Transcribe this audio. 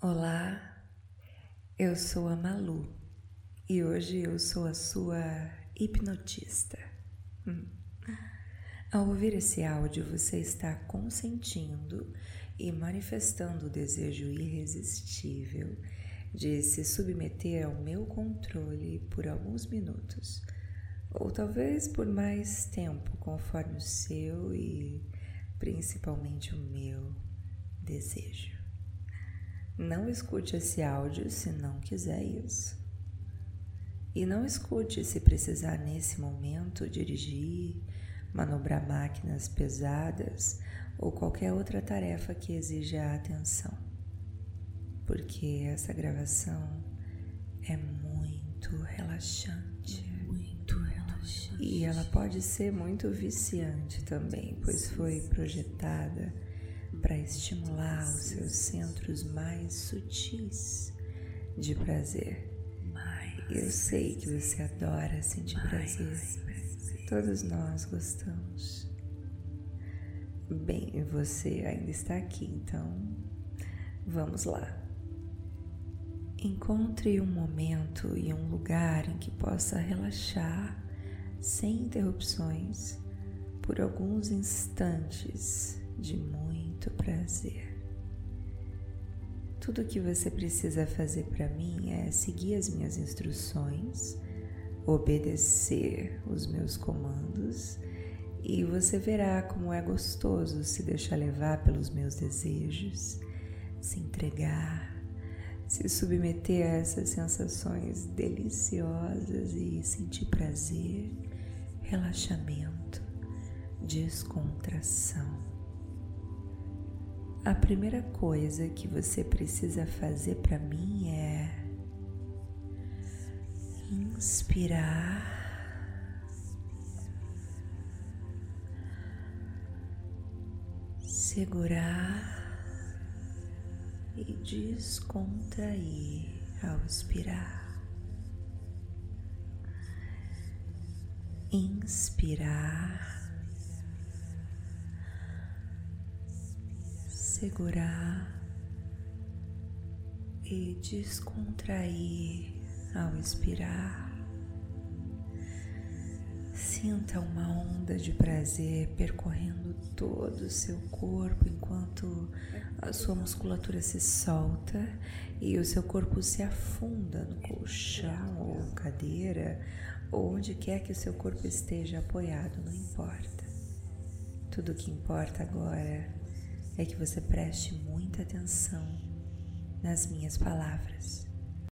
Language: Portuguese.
Olá, eu sou a Malu e hoje eu sou a sua hipnotista. Hum. Ao ouvir esse áudio, você está consentindo e manifestando o desejo irresistível de se submeter ao meu controle por alguns minutos, ou talvez por mais tempo, conforme o seu e principalmente o meu desejo. Não escute esse áudio se não quiser isso. E não escute se precisar nesse momento dirigir, manobrar máquinas pesadas ou qualquer outra tarefa que exija atenção. Porque essa gravação é muito relaxante. Muito relaxante. E ela pode ser muito viciante também, pois foi projetada para estimular os seus centros mais sutis de prazer. Eu sei que você adora sentir prazer. Todos nós gostamos. Bem, você ainda está aqui, então vamos lá. Encontre um momento e um lugar em que possa relaxar sem interrupções por alguns instantes de muito prazer. Tudo o que você precisa fazer para mim é seguir as minhas instruções, obedecer os meus comandos e você verá como é gostoso se deixar levar pelos meus desejos, se entregar, se submeter a essas sensações deliciosas e sentir prazer, relaxamento, descontração. A primeira coisa que você precisa fazer para mim é inspirar, segurar e descontrair ao expirar. Inspirar. Segurar e descontrair ao expirar. Sinta uma onda de prazer percorrendo todo o seu corpo enquanto a sua musculatura se solta e o seu corpo se afunda no colchão ou cadeira, ou onde quer que o seu corpo esteja apoiado, não importa. Tudo o que importa agora é que você preste muita atenção nas minhas palavras.